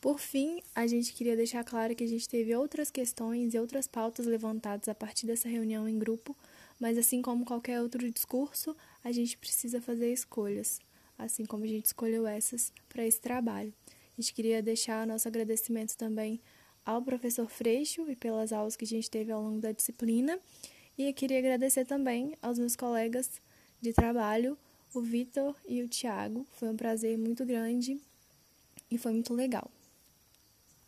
Por fim, a gente queria deixar claro que a gente teve outras questões e outras pautas levantadas a partir dessa reunião em grupo, mas assim como qualquer outro discurso, a gente precisa fazer escolhas, assim como a gente escolheu essas para esse trabalho. A gente queria deixar nosso agradecimento também ao professor Freixo e pelas aulas que a gente teve ao longo da disciplina. E eu queria agradecer também aos meus colegas de trabalho, o Vitor e o Tiago. Foi um prazer muito grande e foi muito legal.